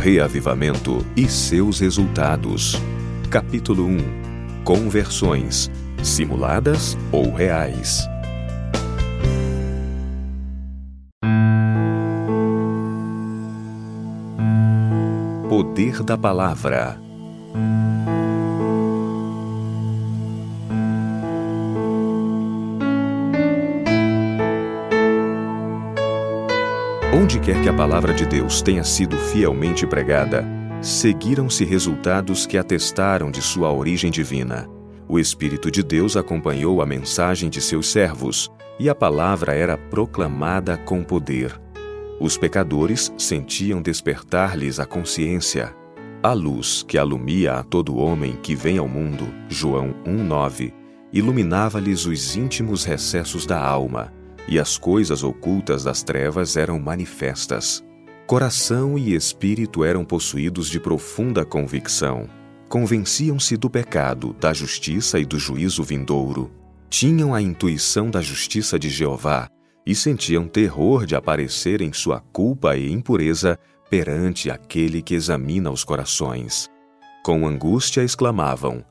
Reavivamento e seus resultados. Capítulo 1 Conversões simuladas ou reais. Poder da Palavra Onde quer que a palavra de Deus tenha sido fielmente pregada, seguiram-se resultados que atestaram de sua origem divina. O Espírito de Deus acompanhou a mensagem de seus servos, e a palavra era proclamada com poder. Os pecadores sentiam despertar-lhes a consciência. A luz que alumia a todo homem que vem ao mundo, João 1,9, iluminava-lhes os íntimos recessos da alma e as coisas ocultas das trevas eram manifestas. Coração e espírito eram possuídos de profunda convicção. Convenciam-se do pecado, da justiça e do juízo vindouro. Tinham a intuição da justiça de Jeová e sentiam terror de aparecer em sua culpa e impureza perante aquele que examina os corações. Com angústia exclamavam: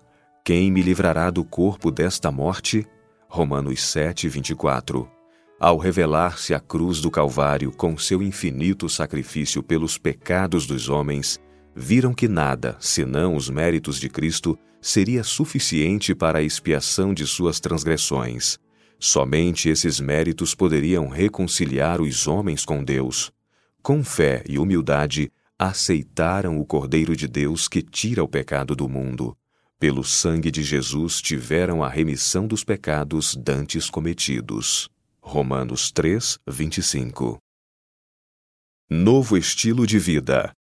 Quem me livrará do corpo desta morte? Romanos 7, 24. Ao revelar-se a cruz do Calvário com seu infinito sacrifício pelos pecados dos homens, viram que nada, senão os méritos de Cristo, seria suficiente para a expiação de suas transgressões. Somente esses méritos poderiam reconciliar os homens com Deus. Com fé e humildade, aceitaram o Cordeiro de Deus que tira o pecado do mundo. Pelo sangue de Jesus tiveram a remissão dos pecados dantes cometidos. Romanos 3, 25. Novo estilo de vida.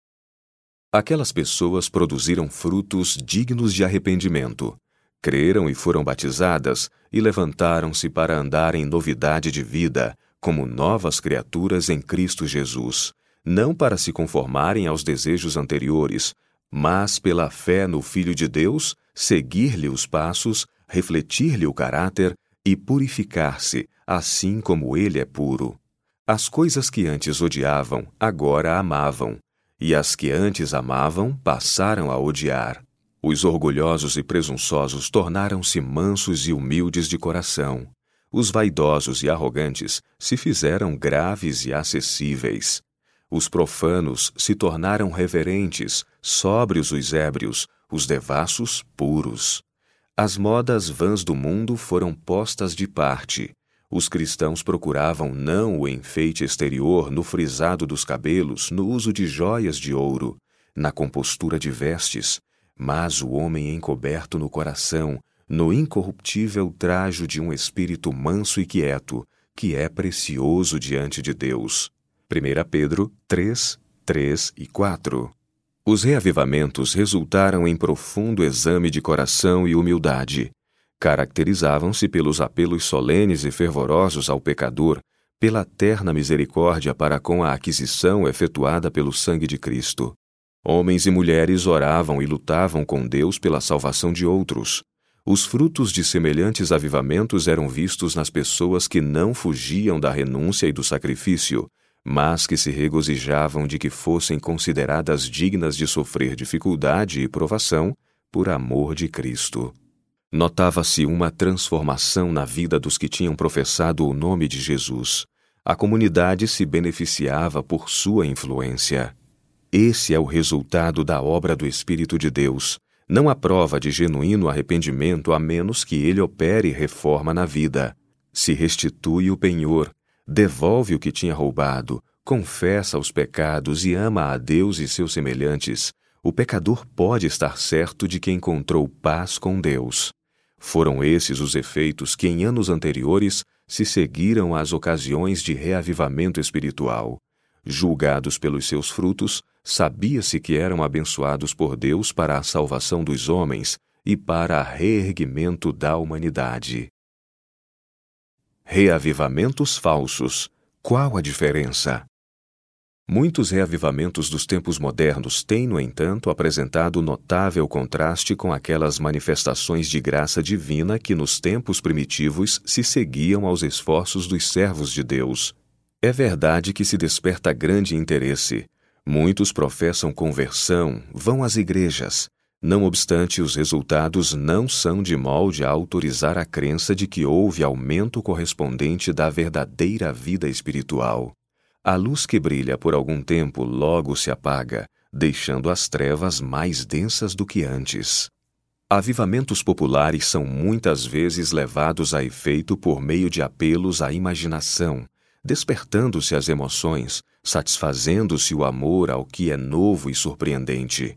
Aquelas pessoas produziram frutos dignos de arrependimento. Creram e foram batizadas e levantaram-se para andar em novidade de vida, como novas criaturas em Cristo Jesus, não para se conformarem aos desejos anteriores, mas pela fé no Filho de Deus, seguir-lhe os passos, refletir-lhe o caráter e purificar-se, assim como ele é puro. As coisas que antes odiavam, agora amavam, e as que antes amavam, passaram a odiar. Os orgulhosos e presunçosos tornaram-se mansos e humildes de coração. Os vaidosos e arrogantes se fizeram graves e acessíveis. Os profanos se tornaram reverentes, sóbrios os ébrios, os devassos puros. As modas vãs do mundo foram postas de parte. Os cristãos procuravam não o enfeite exterior no frisado dos cabelos, no uso de joias de ouro, na compostura de vestes, mas o homem encoberto no coração, no incorruptível trajo de um espírito manso e quieto, que é precioso diante de Deus. 1 Pedro 3, 3 e 4 os reavivamentos resultaram em profundo exame de coração e humildade. Caracterizavam-se pelos apelos solenes e fervorosos ao pecador, pela terna misericórdia para com a aquisição efetuada pelo sangue de Cristo. Homens e mulheres oravam e lutavam com Deus pela salvação de outros. Os frutos de semelhantes avivamentos eram vistos nas pessoas que não fugiam da renúncia e do sacrifício, mas que se regozijavam de que fossem consideradas dignas de sofrer dificuldade e provação por amor de Cristo. Notava-se uma transformação na vida dos que tinham professado o nome de Jesus. A comunidade se beneficiava por sua influência. Esse é o resultado da obra do Espírito de Deus. Não há prova de genuíno arrependimento a menos que ele opere reforma na vida. Se restitui o penhor, devolve o que tinha roubado, confessa os pecados e ama a Deus e seus semelhantes, o pecador pode estar certo de que encontrou paz com Deus. Foram esses os efeitos que em anos anteriores se seguiram às ocasiões de reavivamento espiritual. Julgados pelos seus frutos, sabia-se que eram abençoados por Deus para a salvação dos homens e para reerguimento da humanidade. Reavivamentos falsos. Qual a diferença? Muitos reavivamentos dos tempos modernos têm, no entanto, apresentado notável contraste com aquelas manifestações de graça divina que nos tempos primitivos se seguiam aos esforços dos servos de Deus. É verdade que se desperta grande interesse, Muitos professam conversão, vão às igrejas. Não obstante, os resultados não são de molde a autorizar a crença de que houve aumento correspondente da verdadeira vida espiritual. A luz que brilha por algum tempo logo se apaga, deixando as trevas mais densas do que antes. Avivamentos populares são muitas vezes levados a efeito por meio de apelos à imaginação, despertando-se as emoções, satisfazendo-se o amor ao que é novo e surpreendente.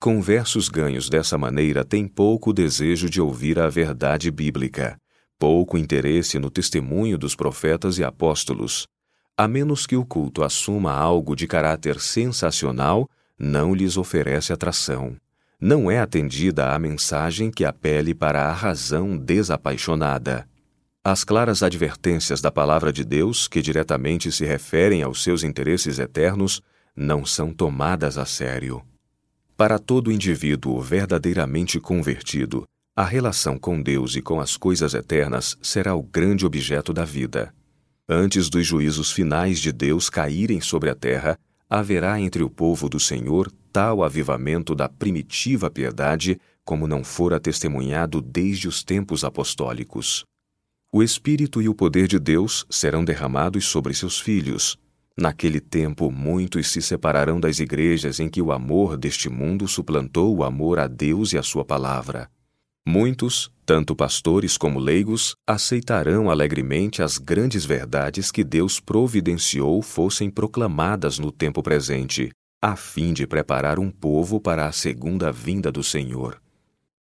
Conversos ganhos dessa maneira têm pouco desejo de ouvir a verdade bíblica, pouco interesse no testemunho dos profetas e apóstolos. A menos que o culto assuma algo de caráter sensacional, não lhes oferece atração. Não é atendida a mensagem que apele para a razão desapaixonada. As claras advertências da palavra de Deus, que diretamente se referem aos seus interesses eternos, não são tomadas a sério. Para todo indivíduo verdadeiramente convertido, a relação com Deus e com as coisas eternas será o grande objeto da vida. Antes dos juízos finais de Deus caírem sobre a terra, haverá entre o povo do Senhor tal avivamento da primitiva piedade como não fora testemunhado desde os tempos apostólicos. O Espírito e o poder de Deus serão derramados sobre seus filhos. Naquele tempo, muitos se separarão das igrejas em que o amor deste mundo suplantou o amor a Deus e a Sua palavra. Muitos, tanto pastores como leigos, aceitarão alegremente as grandes verdades que Deus providenciou fossem proclamadas no tempo presente, a fim de preparar um povo para a segunda vinda do Senhor.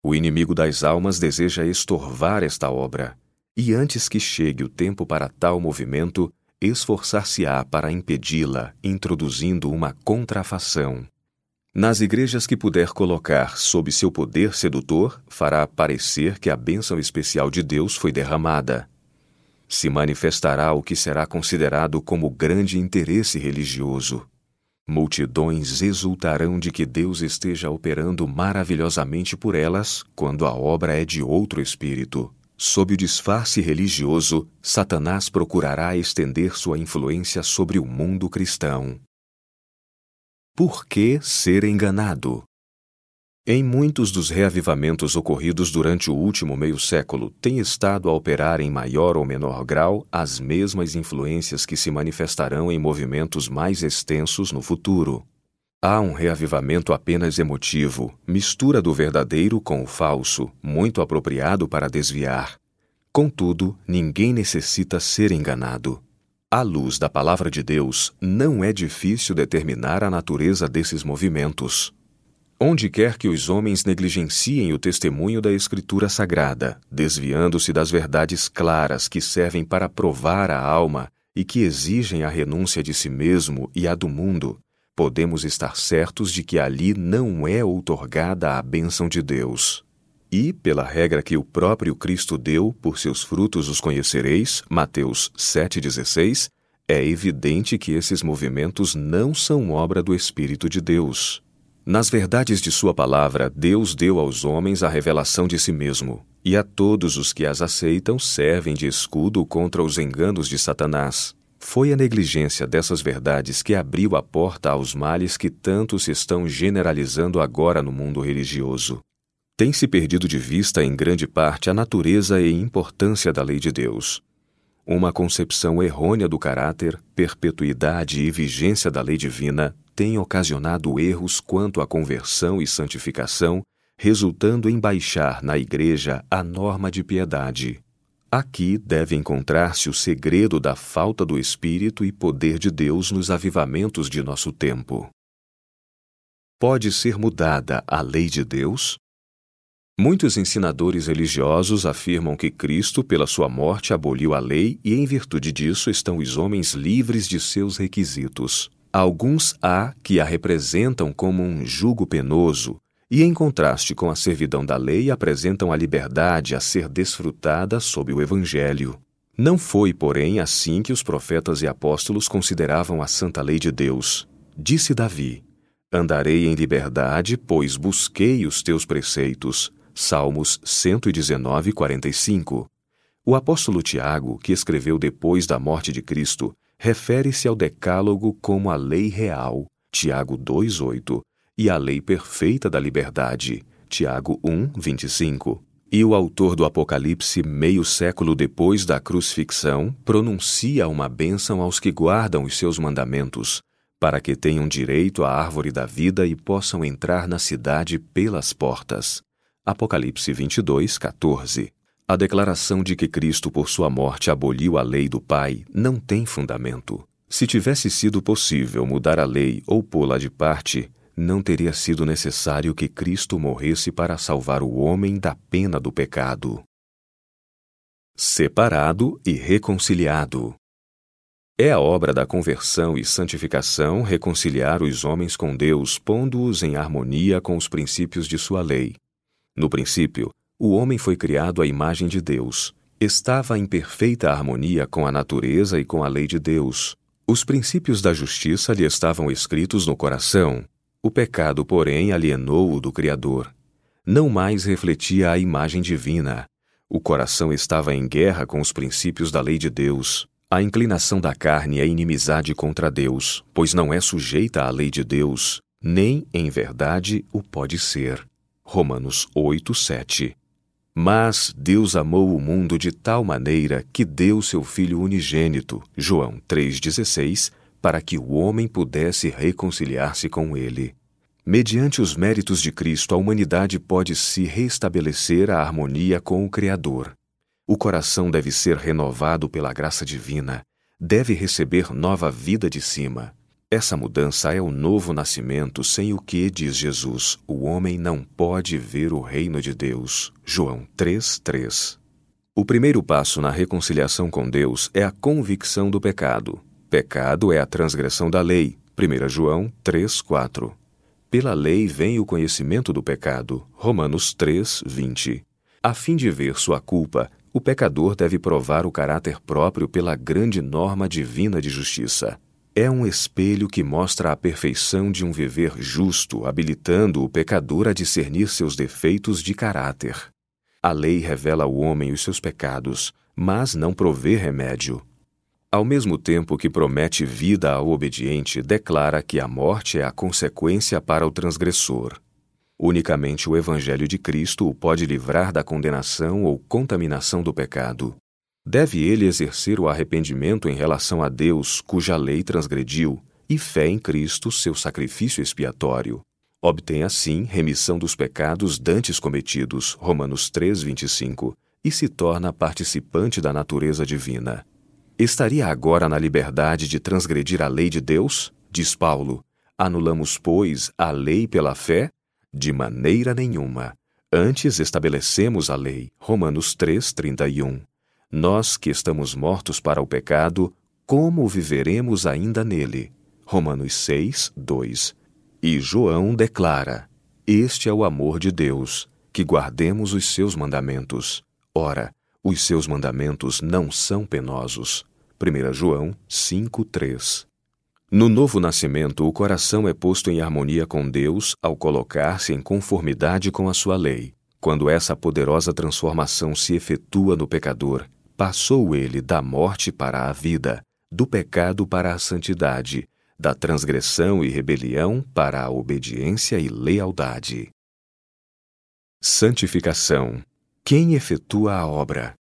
O inimigo das almas deseja estorvar esta obra e antes que chegue o tempo para tal movimento, esforçar-se-á para impedi-la, introduzindo uma contrafação. Nas igrejas que puder colocar sob seu poder sedutor, fará parecer que a bênção especial de Deus foi derramada. Se manifestará o que será considerado como grande interesse religioso. Multidões exultarão de que Deus esteja operando maravilhosamente por elas, quando a obra é de outro espírito. Sob o disfarce religioso, Satanás procurará estender sua influência sobre o mundo cristão. Por que ser enganado? Em muitos dos reavivamentos ocorridos durante o último meio século, tem estado a operar em maior ou menor grau as mesmas influências que se manifestarão em movimentos mais extensos no futuro. Há um reavivamento apenas emotivo, mistura do verdadeiro com o falso, muito apropriado para desviar. Contudo, ninguém necessita ser enganado. À luz da palavra de Deus, não é difícil determinar a natureza desses movimentos. Onde quer que os homens negligenciem o testemunho da Escritura Sagrada, desviando-se das verdades claras que servem para provar a alma e que exigem a renúncia de si mesmo e a do mundo, podemos estar certos de que ali não é outorgada a bênção de Deus. E, pela regra que o próprio Cristo deu, por seus frutos os conhecereis, Mateus 7,16, é evidente que esses movimentos não são obra do Espírito de Deus. Nas verdades de Sua palavra, Deus deu aos homens a revelação de si mesmo, e a todos os que as aceitam servem de escudo contra os enganos de Satanás. Foi a negligência dessas verdades que abriu a porta aos males que tanto se estão generalizando agora no mundo religioso. Tem-se perdido de vista em grande parte a natureza e importância da lei de Deus. Uma concepção errônea do caráter, perpetuidade e vigência da lei divina tem ocasionado erros quanto à conversão e santificação, resultando em baixar na Igreja a norma de piedade. Aqui deve encontrar-se o segredo da falta do Espírito e poder de Deus nos avivamentos de nosso tempo. Pode ser mudada a lei de Deus? Muitos ensinadores religiosos afirmam que Cristo, pela sua morte, aboliu a lei e, em virtude disso, estão os homens livres de seus requisitos. Alguns há que a representam como um jugo penoso, e, em contraste com a servidão da lei, apresentam a liberdade a ser desfrutada sob o Evangelho. Não foi, porém, assim que os profetas e apóstolos consideravam a santa lei de Deus. Disse Davi: Andarei em liberdade, pois busquei os teus preceitos. Salmos 119, 45. O apóstolo Tiago, que escreveu depois da morte de Cristo, refere-se ao Decálogo como a lei real, Tiago 2:8, e a lei perfeita da liberdade, Tiago 1:25. E o autor do Apocalipse, meio século depois da crucifixão, pronuncia uma bênção aos que guardam os seus mandamentos, para que tenham direito à árvore da vida e possam entrar na cidade pelas portas. Apocalipse 22, 14. A declaração de que Cristo, por sua morte, aboliu a lei do Pai não tem fundamento. Se tivesse sido possível mudar a lei ou pô-la de parte, não teria sido necessário que Cristo morresse para salvar o homem da pena do pecado. Separado e reconciliado. É a obra da conversão e santificação reconciliar os homens com Deus, pondo-os em harmonia com os princípios de sua lei. No princípio, o homem foi criado à imagem de Deus. Estava em perfeita harmonia com a natureza e com a lei de Deus. Os princípios da justiça lhe estavam escritos no coração, o pecado, porém, alienou-o do Criador. Não mais refletia a imagem divina. O coração estava em guerra com os princípios da lei de Deus. A inclinação da carne é inimizade contra Deus, pois não é sujeita à lei de Deus, nem, em verdade, o pode ser. Romanos 8, 7. Mas Deus amou o mundo de tal maneira que deu seu Filho unigênito, João 3,16, para que o homem pudesse reconciliar-se com ele. Mediante os méritos de Cristo, a humanidade pode se restabelecer a harmonia com o Criador. O coração deve ser renovado pela graça divina, deve receber nova vida de cima. Essa mudança é o novo nascimento, sem o que, diz Jesus, o homem não pode ver o reino de Deus. João 3:3. O primeiro passo na reconciliação com Deus é a convicção do pecado. Pecado é a transgressão da lei. 1 João 3:4. Pela lei vem o conhecimento do pecado. Romanos 3:20. A fim de ver sua culpa, o pecador deve provar o caráter próprio pela grande norma divina de justiça. É um espelho que mostra a perfeição de um viver justo, habilitando o pecador a discernir seus defeitos de caráter. A lei revela ao homem os seus pecados, mas não provê remédio. Ao mesmo tempo que promete vida ao obediente, declara que a morte é a consequência para o transgressor. Unicamente o Evangelho de Cristo o pode livrar da condenação ou contaminação do pecado. Deve ele exercer o arrependimento em relação a Deus, cuja lei transgrediu, e fé em Cristo, seu sacrifício expiatório. Obtém assim remissão dos pecados dantes cometidos, Romanos 3:25, e se torna participante da natureza divina. Estaria agora na liberdade de transgredir a lei de Deus? Diz Paulo. Anulamos, pois, a lei pela fé? De maneira nenhuma. Antes estabelecemos a lei. Romanos 3, 31. Nós que estamos mortos para o pecado, como viveremos ainda nele? Romanos 6, 2. E João declara: Este é o amor de Deus, que guardemos os seus mandamentos. Ora, os seus mandamentos não são penosos. 1 João 5:3. No novo nascimento, o coração é posto em harmonia com Deus ao colocar-se em conformidade com a sua lei. Quando essa poderosa transformação se efetua no pecador, passou ele da morte para a vida, do pecado para a santidade, da transgressão e rebelião para a obediência e lealdade. Santificação quem efetua a obra?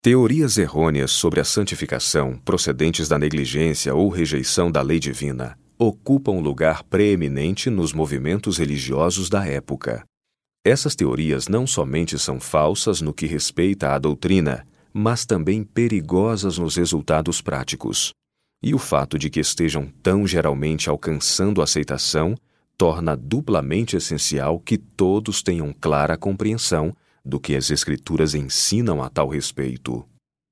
Teorias errôneas sobre a santificação, procedentes da negligência ou rejeição da lei divina, ocupam lugar preeminente nos movimentos religiosos da época. Essas teorias não somente são falsas no que respeita à doutrina, mas também perigosas nos resultados práticos. E o fato de que estejam tão geralmente alcançando aceitação torna duplamente essencial que todos tenham clara compreensão do que as Escrituras ensinam a tal respeito.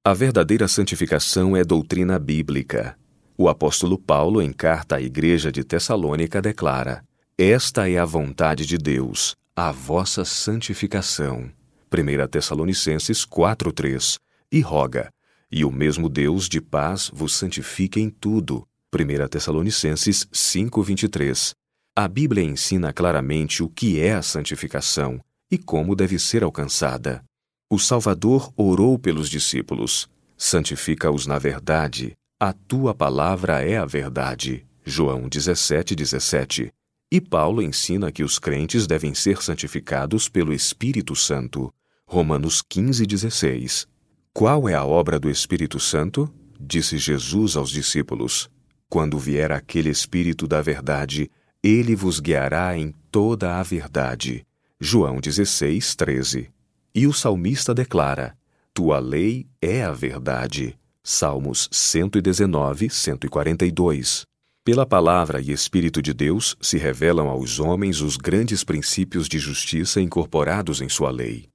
A verdadeira santificação é doutrina bíblica. O apóstolo Paulo, em carta à igreja de Tessalônica, declara: Esta é a vontade de Deus, a vossa santificação. 1 Tessalonicenses 4:3. E roga: E o mesmo Deus de paz vos santifique em tudo. 1 Tessalonicenses 5:23. A Bíblia ensina claramente o que é a santificação e como deve ser alcançada. O Salvador orou pelos discípulos: Santifica-os na verdade, a tua palavra é a verdade. João 17, 17. E Paulo ensina que os crentes devem ser santificados pelo Espírito Santo. Romanos 15, 16. Qual é a obra do Espírito Santo? Disse Jesus aos discípulos: Quando vier aquele Espírito da Verdade, ele vos guiará em toda a verdade. João 16, 13. E o salmista declara: Tua lei é a verdade. Salmos 119, 142. Pela palavra e Espírito de Deus se revelam aos homens os grandes princípios de justiça incorporados em sua lei.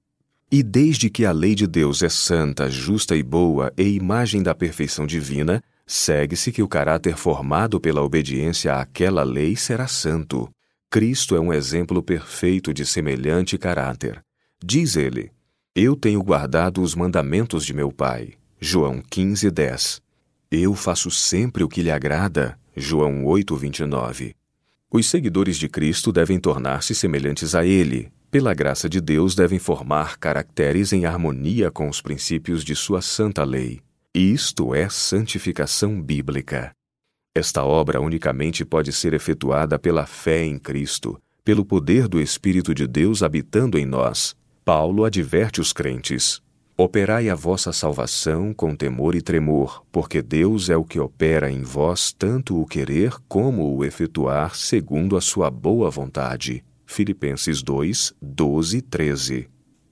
E desde que a lei de Deus é santa, justa e boa e imagem da perfeição divina, segue-se que o caráter formado pela obediência àquela lei será santo. Cristo é um exemplo perfeito de semelhante caráter. Diz ele: Eu tenho guardado os mandamentos de meu Pai. João 15, 10. Eu faço sempre o que lhe agrada. João 8:29. Os seguidores de Cristo devem tornar-se semelhantes a ele. Pela graça de Deus, devem formar caracteres em harmonia com os princípios de sua santa lei. Isto é santificação bíblica. Esta obra unicamente pode ser efetuada pela fé em Cristo, pelo poder do Espírito de Deus habitando em nós. Paulo adverte os crentes: Operai a vossa salvação com temor e tremor, porque Deus é o que opera em vós tanto o querer como o efetuar segundo a sua boa vontade. Filipenses 2, 12 13.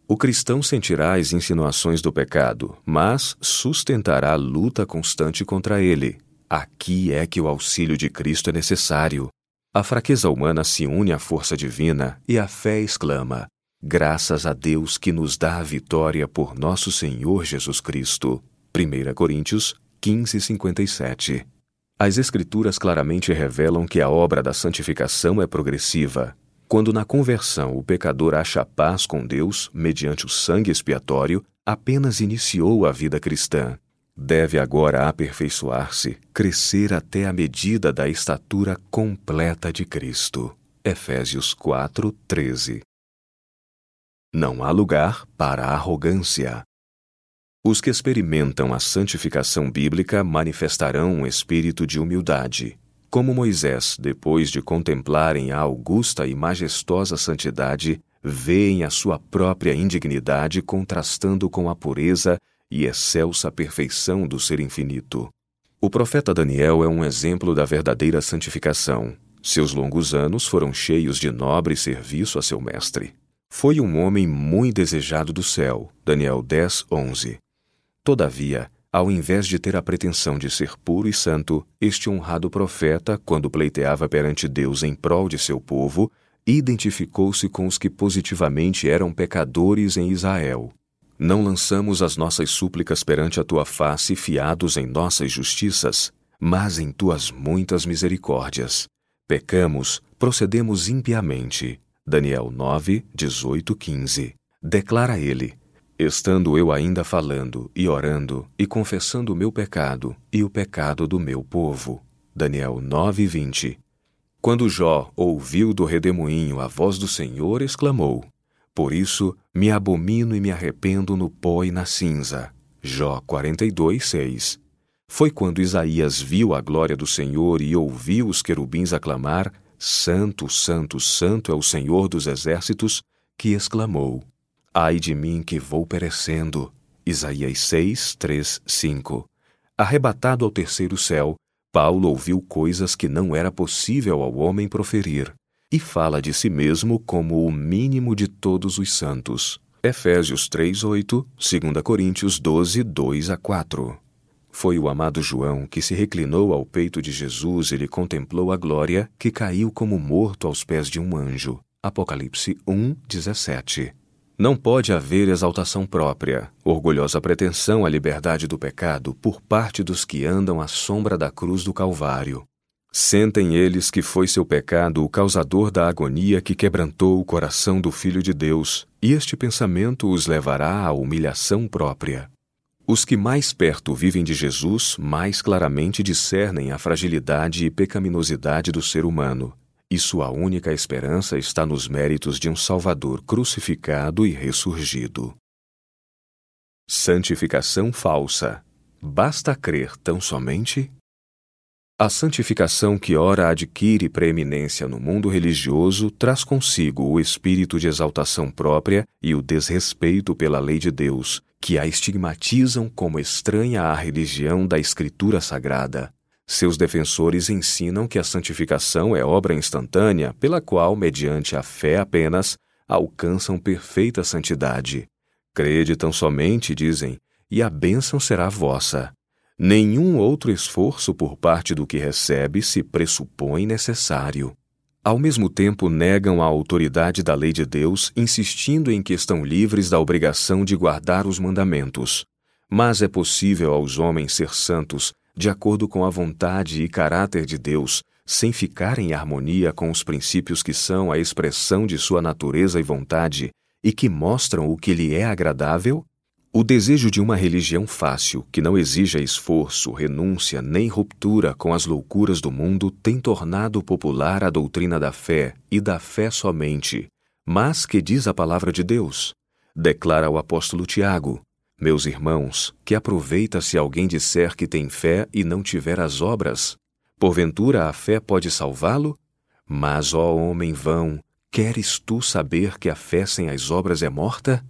O cristão sentirá as insinuações do pecado, mas sustentará a luta constante contra ele. Aqui é que o auxílio de Cristo é necessário. A fraqueza humana se une à força divina e a fé exclama: Graças a Deus que nos dá a vitória por nosso Senhor Jesus Cristo. 1 Coríntios 15, 57. As Escrituras claramente revelam que a obra da santificação é progressiva. Quando na conversão o pecador acha paz com Deus mediante o sangue expiatório, apenas iniciou a vida cristã. Deve agora aperfeiçoar-se, crescer até a medida da estatura completa de Cristo. Efésios 4, 13. Não há lugar para arrogância. Os que experimentam a santificação bíblica manifestarão um espírito de humildade. Como Moisés, depois de contemplarem a augusta e majestosa santidade, veem a sua própria indignidade contrastando com a pureza e excelsa perfeição do Ser Infinito. O profeta Daniel é um exemplo da verdadeira santificação. Seus longos anos foram cheios de nobre serviço a seu mestre. Foi um homem muito desejado do céu. Daniel 10, 11. Todavia, ao invés de ter a pretensão de ser puro e santo, este honrado profeta, quando pleiteava perante Deus em prol de seu povo, identificou-se com os que positivamente eram pecadores em Israel. Não lançamos as nossas súplicas perante a tua face fiados em nossas justiças, mas em tuas muitas misericórdias. Pecamos, procedemos impiamente. Daniel 9, 18, 15. Declara ele: Estando eu ainda falando e orando e confessando o meu pecado e o pecado do meu povo. Daniel 9, 20. Quando Jó ouviu do redemoinho a voz do Senhor, exclamou: Por isso me abomino e me arrependo no pó e na cinza. Jó 42, 6. Foi quando Isaías viu a glória do Senhor e ouviu os querubins aclamar: Santo, Santo, Santo é o Senhor dos exércitos, que exclamou: Ai de mim que vou perecendo. Isaías 6, 3, 5. Arrebatado ao terceiro céu, Paulo ouviu coisas que não era possível ao homem proferir, e fala de si mesmo como o mínimo de todos os santos. Efésios 3, 8, 2 Coríntios 12, 2 a 4. Foi o amado João que se reclinou ao peito de Jesus e lhe contemplou a glória, que caiu como morto aos pés de um anjo. Apocalipse 1, 17. Não pode haver exaltação própria, orgulhosa pretensão à liberdade do pecado por parte dos que andam à sombra da cruz do Calvário. Sentem eles que foi seu pecado o causador da agonia que quebrantou o coração do Filho de Deus, e este pensamento os levará à humilhação própria. Os que mais perto vivem de Jesus mais claramente discernem a fragilidade e pecaminosidade do ser humano, e sua única esperança está nos méritos de um Salvador crucificado e ressurgido. Santificação falsa. Basta crer tão somente A santificação que ora adquire preeminência no mundo religioso traz consigo o espírito de exaltação própria e o desrespeito pela lei de Deus, que a estigmatizam como estranha à religião da Escritura Sagrada. Seus defensores ensinam que a santificação é obra instantânea pela qual, mediante a fé apenas, alcançam perfeita santidade. Crede tão somente, dizem, e a bênção será vossa. Nenhum outro esforço por parte do que recebe se pressupõe necessário. Ao mesmo tempo, negam a autoridade da lei de Deus, insistindo em que estão livres da obrigação de guardar os mandamentos. Mas é possível aos homens ser santos de acordo com a vontade e caráter de Deus, sem ficar em harmonia com os princípios que são a expressão de sua natureza e vontade e que mostram o que lhe é agradável? O desejo de uma religião fácil, que não exija esforço, renúncia nem ruptura com as loucuras do mundo, tem tornado popular a doutrina da fé e da fé somente. Mas que diz a palavra de Deus? Declara o apóstolo Tiago: Meus irmãos, que aproveita se alguém disser que tem fé e não tiver as obras? Porventura a fé pode salvá-lo? Mas, ó homem vão, queres tu saber que a fé sem as obras é morta?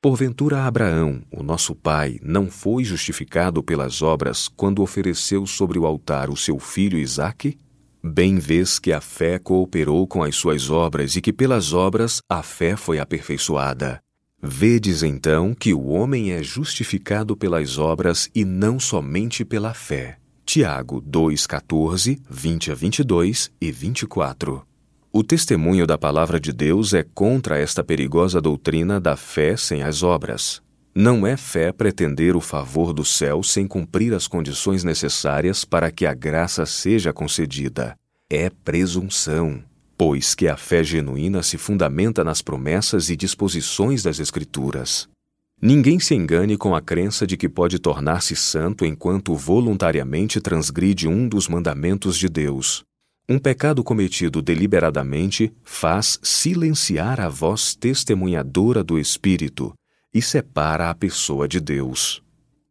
Porventura Abraão, o nosso pai, não foi justificado pelas obras quando ofereceu sobre o altar o seu filho Isaque? Bem vês que a fé cooperou com as suas obras e que pelas obras a fé foi aperfeiçoada. Vedes então que o homem é justificado pelas obras e não somente pela fé. Tiago 2,14, 20 a 22 e 24. O testemunho da palavra de Deus é contra esta perigosa doutrina da fé sem as obras. Não é fé pretender o favor do céu sem cumprir as condições necessárias para que a graça seja concedida. É presunção, pois que a fé genuína se fundamenta nas promessas e disposições das Escrituras. Ninguém se engane com a crença de que pode tornar-se santo enquanto voluntariamente transgride um dos mandamentos de Deus. Um pecado cometido deliberadamente faz silenciar a voz testemunhadora do Espírito e separa a pessoa de Deus.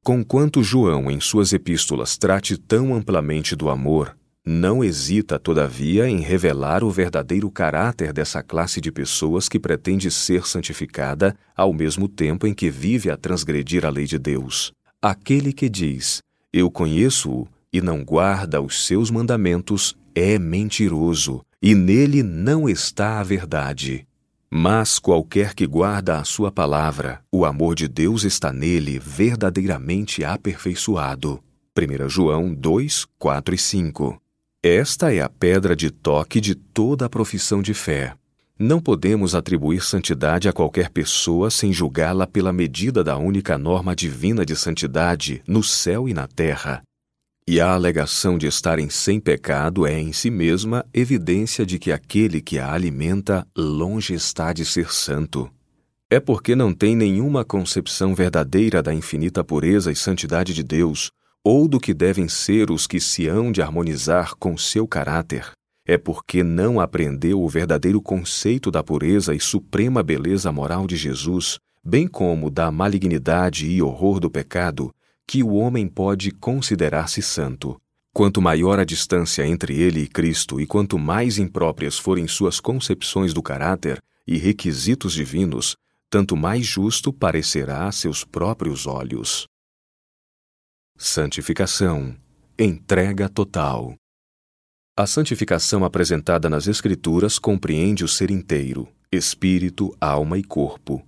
Conquanto João, em suas epístolas, trate tão amplamente do amor, não hesita, todavia, em revelar o verdadeiro caráter dessa classe de pessoas que pretende ser santificada ao mesmo tempo em que vive a transgredir a lei de Deus. Aquele que diz: Eu conheço-o e não guarda os seus mandamentos é mentiroso, e nele não está a verdade. Mas qualquer que guarda a sua palavra, o amor de Deus está nele verdadeiramente aperfeiçoado. 1 João 2, 4 e 5. Esta é a pedra de toque de toda a profissão de fé. Não podemos atribuir santidade a qualquer pessoa sem julgá-la pela medida da única norma divina de santidade no céu e na terra. E a alegação de estarem sem pecado é em si mesma evidência de que aquele que a alimenta longe está de ser santo. É porque não tem nenhuma concepção verdadeira da infinita pureza e santidade de Deus, ou do que devem ser os que se hão de harmonizar com seu caráter. É porque não aprendeu o verdadeiro conceito da pureza e suprema beleza moral de Jesus, bem como da malignidade e horror do pecado, que o homem pode considerar-se santo. Quanto maior a distância entre ele e Cristo e quanto mais impróprias forem suas concepções do caráter e requisitos divinos, tanto mais justo parecerá a seus próprios olhos. Santificação entrega total. A santificação apresentada nas Escrituras compreende o ser inteiro, espírito, alma e corpo,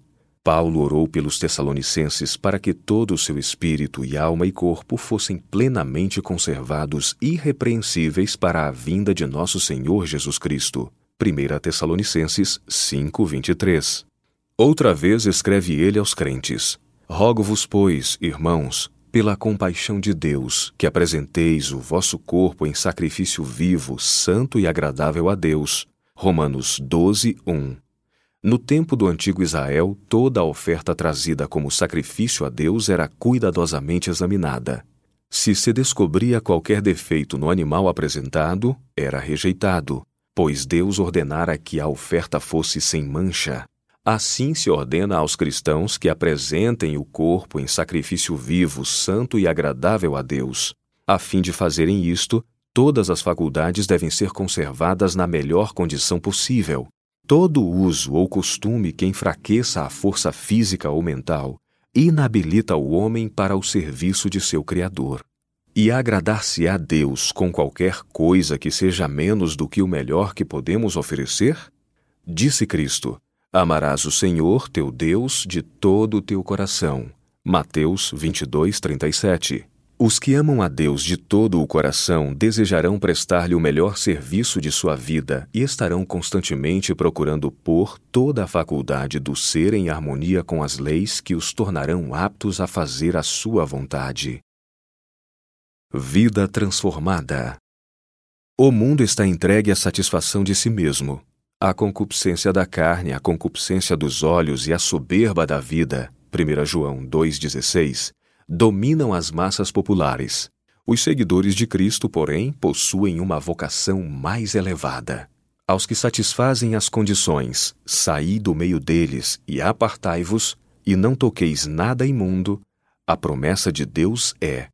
Paulo orou pelos Tessalonicenses para que todo o seu espírito e alma e corpo fossem plenamente conservados irrepreensíveis para a vinda de nosso Senhor Jesus Cristo. 1 Tessalonicenses 5:23. Outra vez escreve ele aos crentes: Rogo-vos, pois, irmãos, pela compaixão de Deus, que apresenteis o vosso corpo em sacrifício vivo, santo e agradável a Deus. Romanos 12, 1. No tempo do antigo Israel, toda a oferta trazida como sacrifício a Deus era cuidadosamente examinada. Se se descobria qualquer defeito no animal apresentado, era rejeitado, pois Deus ordenara que a oferta fosse sem mancha. Assim se ordena aos cristãos que apresentem o corpo em sacrifício vivo, santo e agradável a Deus. A fim de fazerem isto, Todas as faculdades devem ser conservadas na melhor condição possível. Todo uso ou costume que enfraqueça a força física ou mental inabilita o homem para o serviço de seu Criador. E agradar-se a Deus com qualquer coisa que seja menos do que o melhor que podemos oferecer? Disse Cristo: Amarás o Senhor, teu Deus, de todo o teu coração. Mateus 22, 37. Os que amam a Deus de todo o coração desejarão prestar-lhe o melhor serviço de sua vida e estarão constantemente procurando pôr toda a faculdade do ser em harmonia com as leis que os tornarão aptos a fazer a sua vontade. Vida transformada. O mundo está entregue à satisfação de si mesmo. A concupiscência da carne, a concupiscência dos olhos e a soberba da vida, 1 João 2,16, dominam as massas populares. Os seguidores de Cristo, porém, possuem uma vocação mais elevada. Aos que satisfazem as condições, saí do meio deles e apartai-vos, e não toqueis nada imundo, a promessa de Deus é: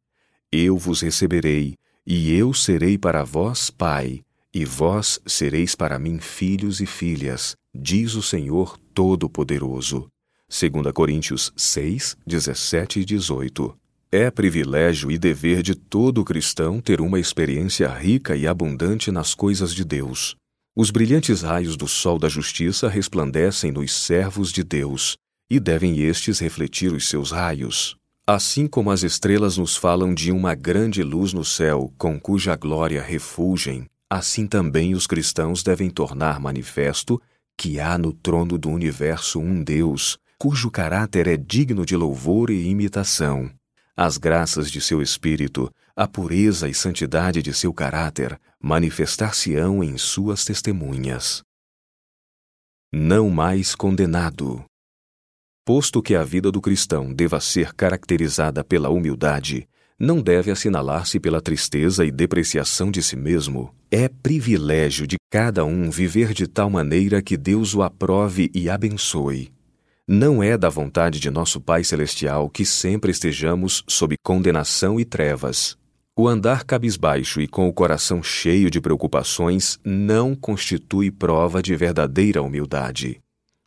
Eu vos receberei, e eu serei para vós pai, e vós sereis para mim filhos e filhas, diz o Senhor Todo-Poderoso. 2 Coríntios 6, 17 e 18. É privilégio e dever de todo cristão ter uma experiência rica e abundante nas coisas de Deus. Os brilhantes raios do sol da justiça resplandecem nos servos de Deus, e devem estes refletir os seus raios. Assim como as estrelas nos falam de uma grande luz no céu, com cuja glória refulgem, assim também os cristãos devem tornar manifesto que há no trono do universo um Deus, cujo caráter é digno de louvor e imitação. As graças de seu espírito, a pureza e santidade de seu caráter manifestar-se-ão em suas testemunhas. Não mais condenado. Posto que a vida do cristão deva ser caracterizada pela humildade, não deve assinalar-se pela tristeza e depreciação de si mesmo. É privilégio de cada um viver de tal maneira que Deus o aprove e abençoe. Não é da vontade de nosso Pai Celestial que sempre estejamos sob condenação e trevas. O andar cabisbaixo e com o coração cheio de preocupações não constitui prova de verdadeira humildade.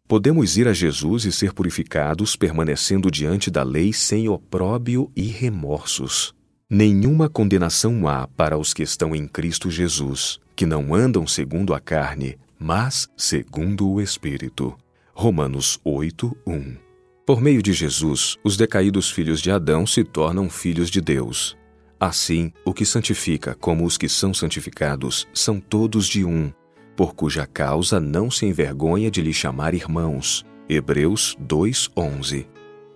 Podemos ir a Jesus e ser purificados permanecendo diante da lei sem opróbio e remorsos. Nenhuma condenação há para os que estão em Cristo Jesus, que não andam segundo a carne, mas segundo o Espírito. Romanos 8, 1. Por meio de Jesus, os decaídos filhos de Adão se tornam filhos de Deus. Assim, o que santifica como os que são santificados são todos de um, por cuja causa não se envergonha de lhe chamar irmãos. Hebreus 2:11.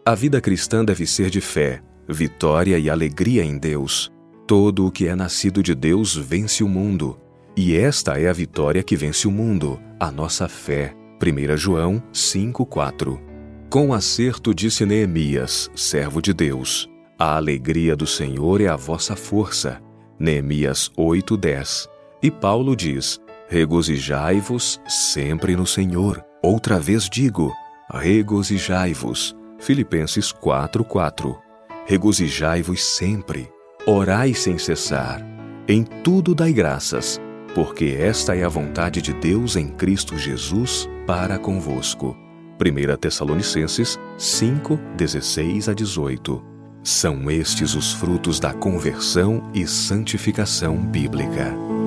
A vida cristã deve ser de fé, vitória e alegria em Deus. Todo o que é nascido de Deus vence o mundo, e esta é a vitória que vence o mundo, a nossa fé. 1 João 5,4 Com acerto disse Neemias, servo de Deus: A alegria do Senhor é a vossa força. Neemias 8,10 E Paulo diz: Regozijai-vos sempre no Senhor. Outra vez digo: regozijai-vos. Filipenses 4:4. Regozijai-vos sempre. Orai sem cessar. Em tudo dai graças, porque esta é a vontade de Deus em Cristo Jesus para convosco. 1 Tessalonicenses 5, 16 a 18. São estes os frutos da conversão e santificação bíblica.